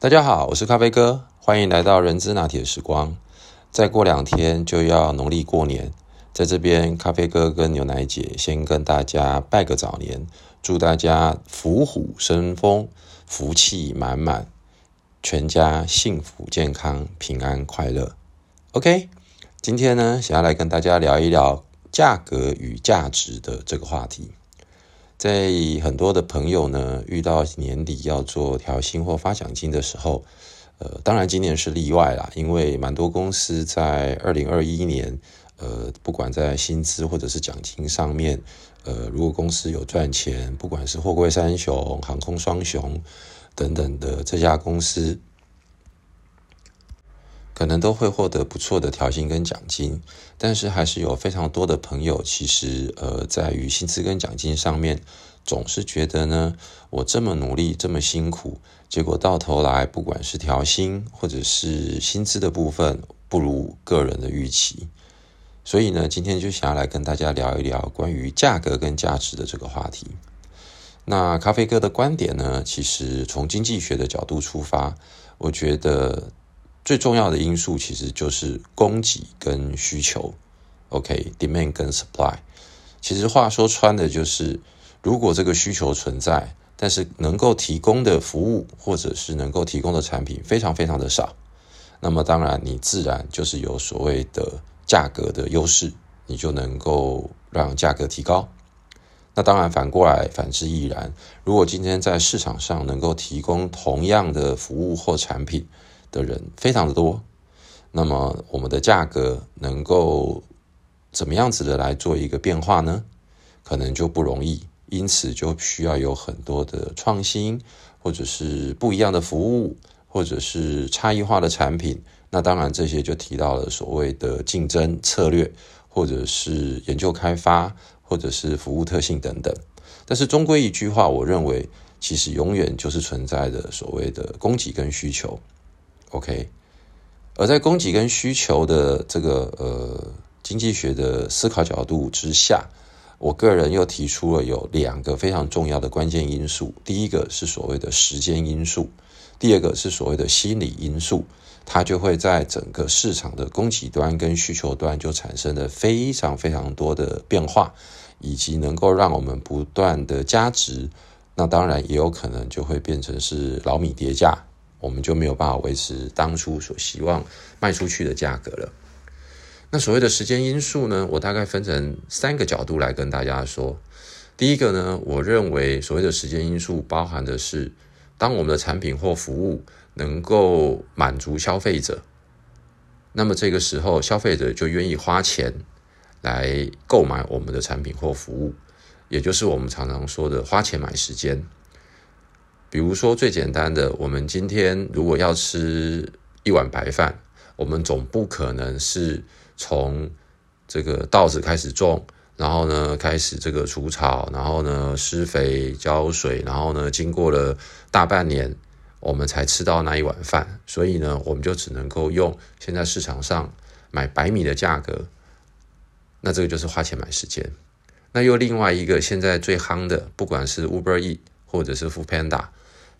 大家好，我是咖啡哥，欢迎来到人之拿铁时光。再过两天就要农历过年，在这边，咖啡哥跟牛奶姐先跟大家拜个早年，祝大家福虎生风，福气满满，全家幸福健康，平安快乐。OK，今天呢，想要来跟大家聊一聊价格与价值的这个话题。在很多的朋友呢，遇到年底要做调薪或发奖金的时候，呃，当然今年是例外啦，因为蛮多公司在二零二一年，呃，不管在薪资或者是奖金上面，呃，如果公司有赚钱，不管是货柜三雄、航空双雄等等的这家公司。可能都会获得不错的调薪跟奖金，但是还是有非常多的朋友，其实呃，在于薪资跟奖金上面，总是觉得呢，我这么努力，这么辛苦，结果到头来，不管是调薪或者是薪资的部分，不如个人的预期。所以呢，今天就想要来跟大家聊一聊关于价格跟价值的这个话题。那咖啡哥的观点呢，其实从经济学的角度出发，我觉得。最重要的因素其实就是供给跟需求，OK，demand 跟 supply。其实话说穿的就是，如果这个需求存在，但是能够提供的服务或者是能够提供的产品非常非常的少，那么当然你自然就是有所谓的价格的优势，你就能够让价格提高。那当然反过来反之亦然。如果今天在市场上能够提供同样的服务或产品，的人非常的多，那么我们的价格能够怎么样子的来做一个变化呢？可能就不容易，因此就需要有很多的创新，或者是不一样的服务，或者是差异化的产品。那当然这些就提到了所谓的竞争策略，或者是研究开发，或者是服务特性等等。但是终归一句话，我认为其实永远就是存在的所谓的供给跟需求。OK，而在供给跟需求的这个呃经济学的思考角度之下，我个人又提出了有两个非常重要的关键因素。第一个是所谓的时间因素，第二个是所谓的心理因素，它就会在整个市场的供给端跟需求端就产生了非常非常多的变化，以及能够让我们不断的加值。那当然也有可能就会变成是老米叠价。我们就没有办法维持当初所希望卖出去的价格了。那所谓的时间因素呢？我大概分成三个角度来跟大家说。第一个呢，我认为所谓的时间因素包含的是，当我们的产品或服务能够满足消费者，那么这个时候消费者就愿意花钱来购买我们的产品或服务，也就是我们常常说的花钱买时间。比如说最简单的，我们今天如果要吃一碗白饭，我们总不可能是从这个稻子开始种，然后呢开始这个除草，然后呢施肥浇水，然后呢经过了大半年，我们才吃到那一碗饭。所以呢，我们就只能够用现在市场上买白米的价格，那这个就是花钱买时间。那又另外一个现在最夯的，不管是 Uber E 或者是 f o o Panda。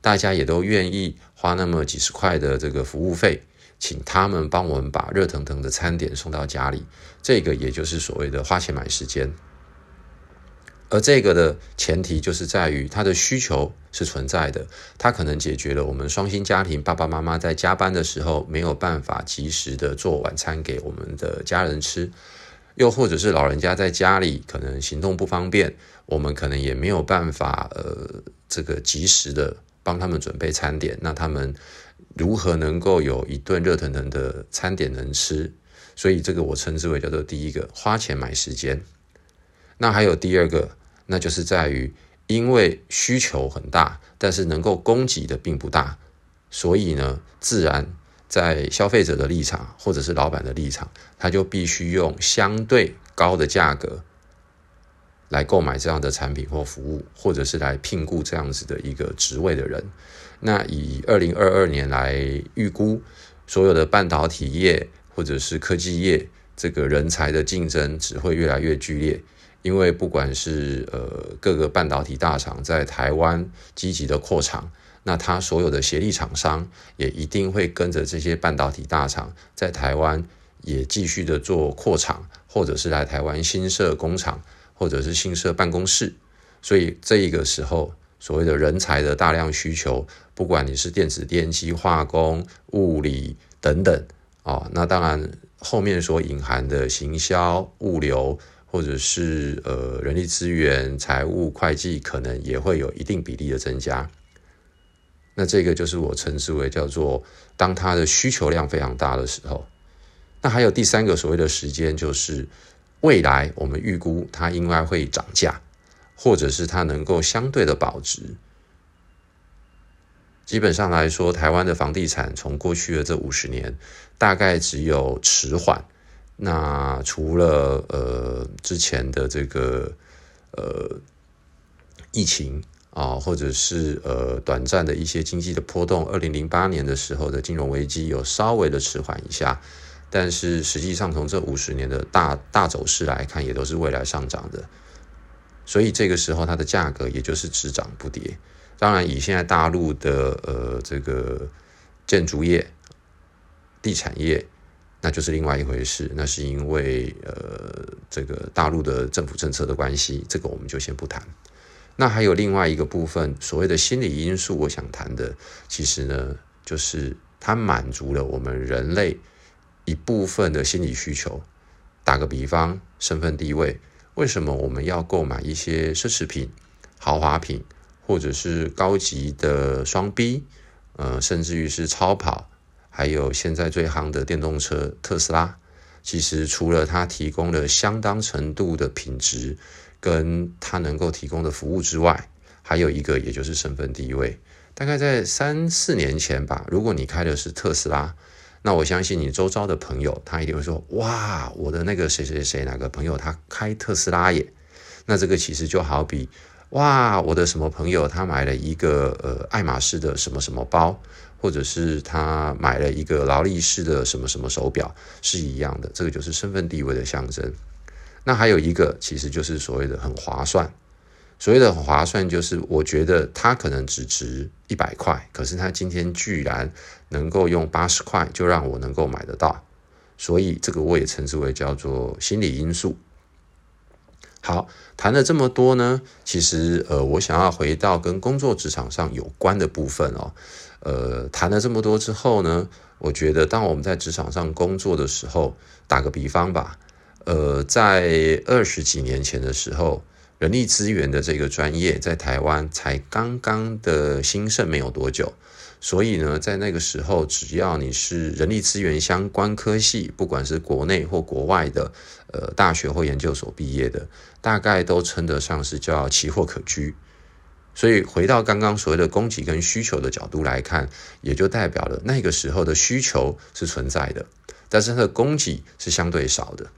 大家也都愿意花那么几十块的这个服务费，请他们帮我们把热腾腾的餐点送到家里，这个也就是所谓的花钱买时间。而这个的前提就是在于它的需求是存在的，它可能解决了我们双薪家庭爸爸妈妈在加班的时候没有办法及时的做晚餐给我们的家人吃，又或者是老人家在家里可能行动不方便，我们可能也没有办法呃这个及时的。帮他们准备餐点，那他们如何能够有一顿热腾腾的餐点能吃？所以这个我称之为叫做第一个花钱买时间。那还有第二个，那就是在于因为需求很大，但是能够供给的并不大，所以呢，自然在消费者的立场或者是老板的立场，他就必须用相对高的价格。来购买这样的产品或服务，或者是来聘雇这样子的一个职位的人。那以二零二二年来预估，所有的半导体业或者是科技业，这个人才的竞争只会越来越剧烈。因为不管是呃各个半导体大厂在台湾积极的扩厂，那它所有的协力厂商也一定会跟着这些半导体大厂在台湾也继续的做扩厂，或者是来台湾新设工厂，或者是新设办公室。所以这一个时候，所谓的人才的大量需求，不管你是电子电机、化工、物理等等，哦，那当然后面所隐含的行销、物流，或者是呃人力资源、财务、会计，可能也会有一定比例的增加。那这个就是我称之为叫做，当它的需求量非常大的时候，那还有第三个所谓的时间，就是未来我们预估它应该会涨价。或者是它能够相对的保值。基本上来说，台湾的房地产从过去的这五十年，大概只有迟缓。那除了呃之前的这个呃疫情啊，或者是呃短暂的一些经济的波动，二零零八年的时候的金融危机有稍微的迟缓一下，但是实际上从这五十年的大大走势来看，也都是未来上涨的。所以这个时候，它的价格也就是只涨不跌。当然，以现在大陆的呃这个建筑业、地产业，那就是另外一回事。那是因为呃这个大陆的政府政策的关系，这个我们就先不谈。那还有另外一个部分，所谓的心理因素，我想谈的，其实呢，就是它满足了我们人类一部分的心理需求。打个比方，身份地位。为什么我们要购买一些奢侈品、豪华品，或者是高级的双 B，呃，甚至于是超跑，还有现在最夯的电动车特斯拉？其实除了它提供了相当程度的品质，跟它能够提供的服务之外，还有一个也就是身份地位。大概在三四年前吧，如果你开的是特斯拉。那我相信你周遭的朋友，他一定会说：“哇，我的那个谁谁谁哪个朋友他开特斯拉耶。”那这个其实就好比，哇，我的什么朋友他买了一个呃爱马仕的什么什么包，或者是他买了一个劳力士的什么什么手表，是一样的。这个就是身份地位的象征。那还有一个，其实就是所谓的很划算。所谓的划算，就是我觉得它可能只值一百块，可是它今天居然能够用八十块就让我能够买得到，所以这个我也称之为叫做心理因素。好，谈了这么多呢，其实呃，我想要回到跟工作职场上有关的部分哦。呃，谈了这么多之后呢，我觉得当我们在职场上工作的时候，打个比方吧，呃，在二十几年前的时候。人力资源的这个专业在台湾才刚刚的兴盛没有多久，所以呢，在那个时候，只要你是人力资源相关科系，不管是国内或国外的，呃，大学或研究所毕业的，大概都称得上是叫奇货可居。所以回到刚刚所谓的供给跟需求的角度来看，也就代表了那个时候的需求是存在的，但是它的供给是相对少的。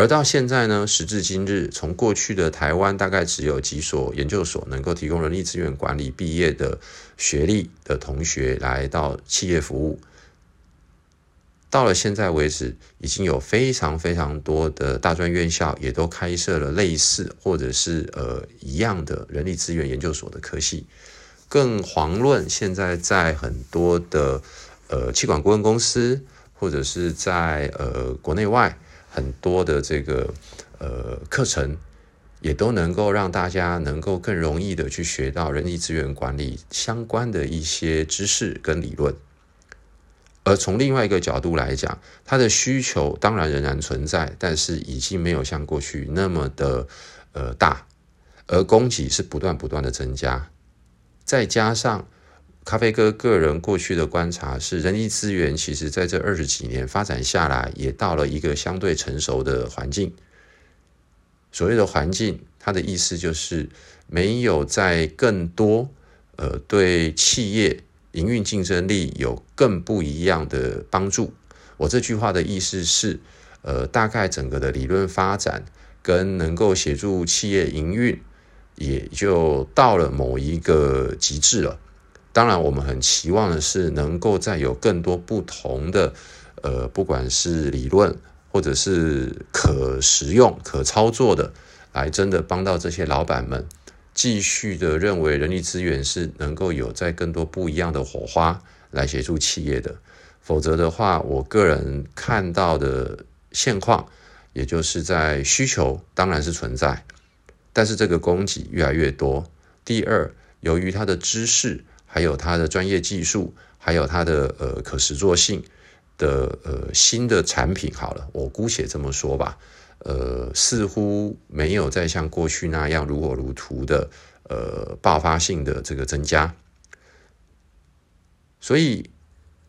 而到现在呢，时至今日，从过去的台湾大概只有几所研究所能够提供人力资源管理毕业的学历的同学来到企业服务，到了现在为止，已经有非常非常多的大专院校也都开设了类似或者是呃一样的人力资源研究所的科系，更遑论现在在很多的呃气管顾问公司或者是在呃国内外。很多的这个呃课程，也都能够让大家能够更容易的去学到人力资源管理相关的一些知识跟理论。而从另外一个角度来讲，它的需求当然仍然存在，但是已经没有像过去那么的呃大，而供给是不断不断的增加，再加上。咖啡哥个人过去的观察是，人力资源其实在这二十几年发展下来，也到了一个相对成熟的环境。所谓的环境，它的意思就是没有在更多呃对企业营运竞争力有更不一样的帮助。我这句话的意思是，呃，大概整个的理论发展跟能够协助企业营运，也就到了某一个极致了。当然，我们很期望的是能够再有更多不同的，呃，不管是理论或者是可实用、可操作的，来真的帮到这些老板们继续的认为人力资源是能够有在更多不一样的火花来协助企业的。否则的话，我个人看到的现况，也就是在需求当然是存在，但是这个供给越来越多。第二，由于它的知识，还有它的专业技术，还有它的呃可实作性的呃新的产品，好了，我姑且这么说吧，呃，似乎没有再像过去那样如火如荼的呃爆发性的这个增加，所以。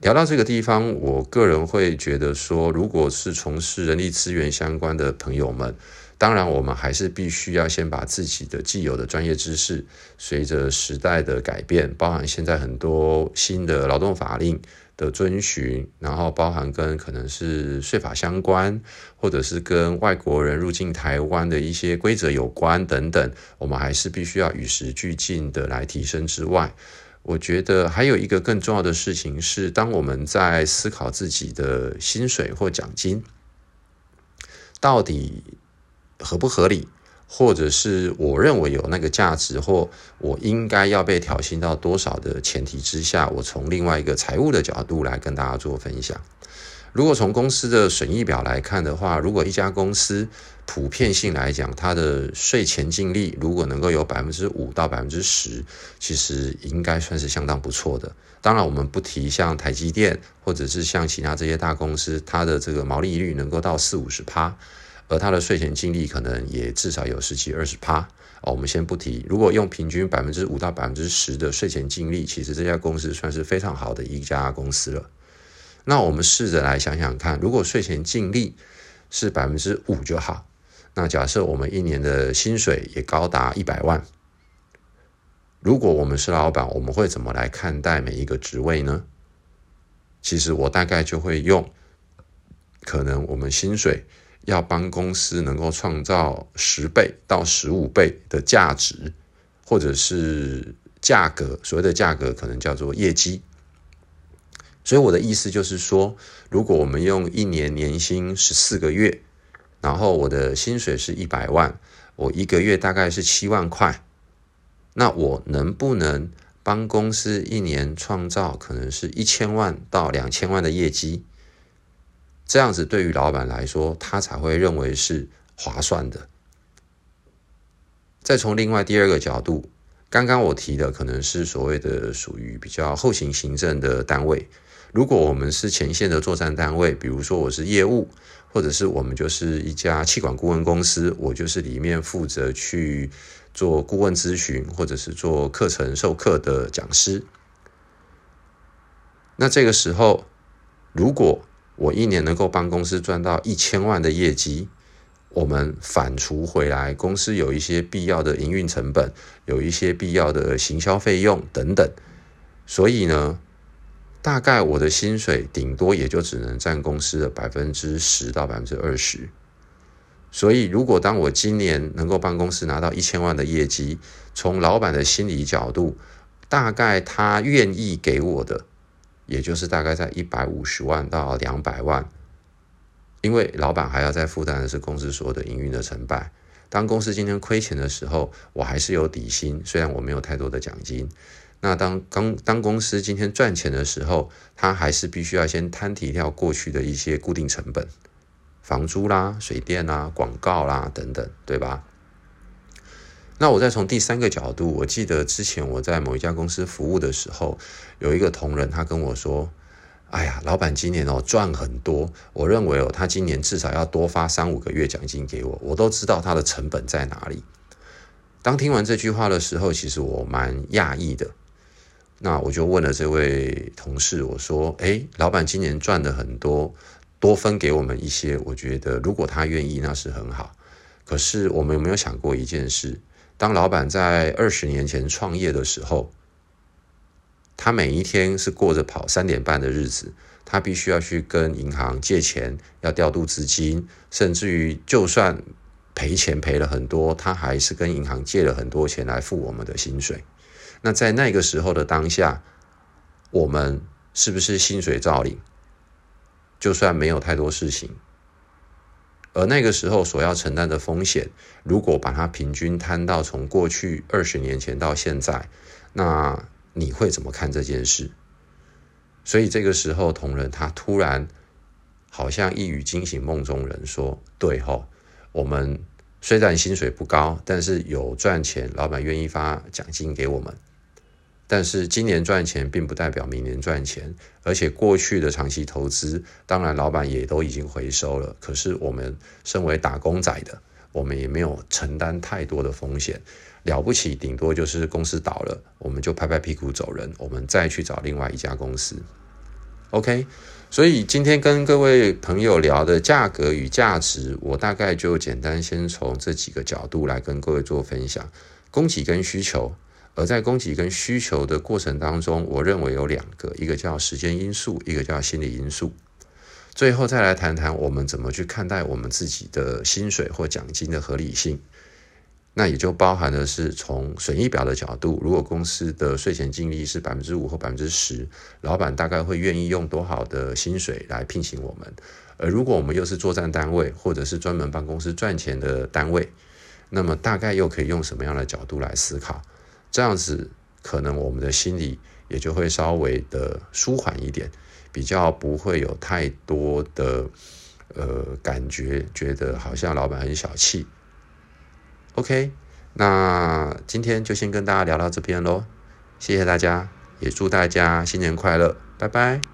聊到这个地方，我个人会觉得说，如果是从事人力资源相关的朋友们，当然我们还是必须要先把自己的既有的专业知识，随着时代的改变，包含现在很多新的劳动法令的遵循，然后包含跟可能是税法相关，或者是跟外国人入境台湾的一些规则有关等等，我们还是必须要与时俱进的来提升之外。我觉得还有一个更重要的事情是，当我们在思考自己的薪水或奖金到底合不合理，或者是我认为有那个价值，或我应该要被调薪到多少的前提之下，我从另外一个财务的角度来跟大家做分享。如果从公司的损益表来看的话，如果一家公司普遍性来讲，它的税前净利如果能够有百分之五到百分之十，其实应该算是相当不错的。当然，我们不提像台积电或者是像其他这些大公司，它的这个毛利率能够到四五十趴，而他的税前净利可能也至少有十几二十趴。哦，我们先不提。如果用平均百分之五到百分之十的税前净利，其实这家公司算是非常好的一家公司了。那我们试着来想想看，如果税前净利是百分之五就好。那假设我们一年的薪水也高达一百万，如果我们是老板，我们会怎么来看待每一个职位呢？其实我大概就会用，可能我们薪水要帮公司能够创造十倍到十五倍的价值，或者是价格，所谓的价格可能叫做业绩。所以我的意思就是说，如果我们用一年年薪十四个月，然后我的薪水是一百万，我一个月大概是七万块，那我能不能帮公司一年创造可能是一千万到两千万的业绩？这样子对于老板来说，他才会认为是划算的。再从另外第二个角度，刚刚我提的可能是所谓的属于比较后勤行政的单位。如果我们是前线的作战单位，比如说我是业务，或者是我们就是一家气管顾问公司，我就是里面负责去做顾问咨询，或者是做课程授课的讲师。那这个时候，如果我一年能够帮公司赚到一千万的业绩，我们反刍回来，公司有一些必要的营运成本，有一些必要的行销费用等等，所以呢。大概我的薪水顶多也就只能占公司的百分之十到百分之二十，所以如果当我今年能够帮公司拿到一千万的业绩，从老板的心理角度，大概他愿意给我的，也就是大概在一百五十万到两百万，因为老板还要再负担的是公司所有的营运的成败。当公司今天亏钱的时候，我还是有底薪，虽然我没有太多的奖金。那当当当公司今天赚钱的时候，他还是必须要先摊提掉过去的一些固定成本，房租啦、水电啦、广告啦等等，对吧？那我再从第三个角度，我记得之前我在某一家公司服务的时候，有一个同仁他跟我说：“哎呀，老板今年哦赚很多，我认为哦他今年至少要多发三五个月奖金给我，我都知道他的成本在哪里。”当听完这句话的时候，其实我蛮讶异的。那我就问了这位同事，我说：“哎，老板今年赚的很多，多分给我们一些。我觉得如果他愿意，那是很好。可是我们有没有想过一件事？当老板在二十年前创业的时候，他每一天是过着跑三点半的日子，他必须要去跟银行借钱，要调度资金，甚至于就算赔钱赔了很多，他还是跟银行借了很多钱来付我们的薪水。”那在那个时候的当下，我们是不是薪水照领？就算没有太多事情，而那个时候所要承担的风险，如果把它平均摊到从过去二十年前到现在，那你会怎么看这件事？所以这个时候，同仁他突然好像一语惊醒梦中人，说：“对哦，我们虽然薪水不高，但是有赚钱，老板愿意发奖金给我们。但是今年赚钱，并不代表明年赚钱，而且过去的长期投资，当然老板也都已经回收了。可是我们身为打工仔的，我们也没有承担太多的风险。”了不起，顶多就是公司倒了，我们就拍拍屁股走人，我们再去找另外一家公司。OK，所以今天跟各位朋友聊的价格与价值，我大概就简单先从这几个角度来跟各位做分享：供给跟需求。而在供给跟需求的过程当中，我认为有两个，一个叫时间因素，一个叫心理因素。最后再来谈谈我们怎么去看待我们自己的薪水或奖金的合理性。那也就包含的是从损益表的角度，如果公司的税前净利是百分之五或百分之十，老板大概会愿意用多少的薪水来聘请我们？而如果我们又是作战单位，或者是专门帮公司赚钱的单位，那么大概又可以用什么样的角度来思考？这样子可能我们的心里也就会稍微的舒缓一点，比较不会有太多的呃感觉，觉得好像老板很小气。OK，那今天就先跟大家聊到这边喽，谢谢大家，也祝大家新年快乐，拜拜。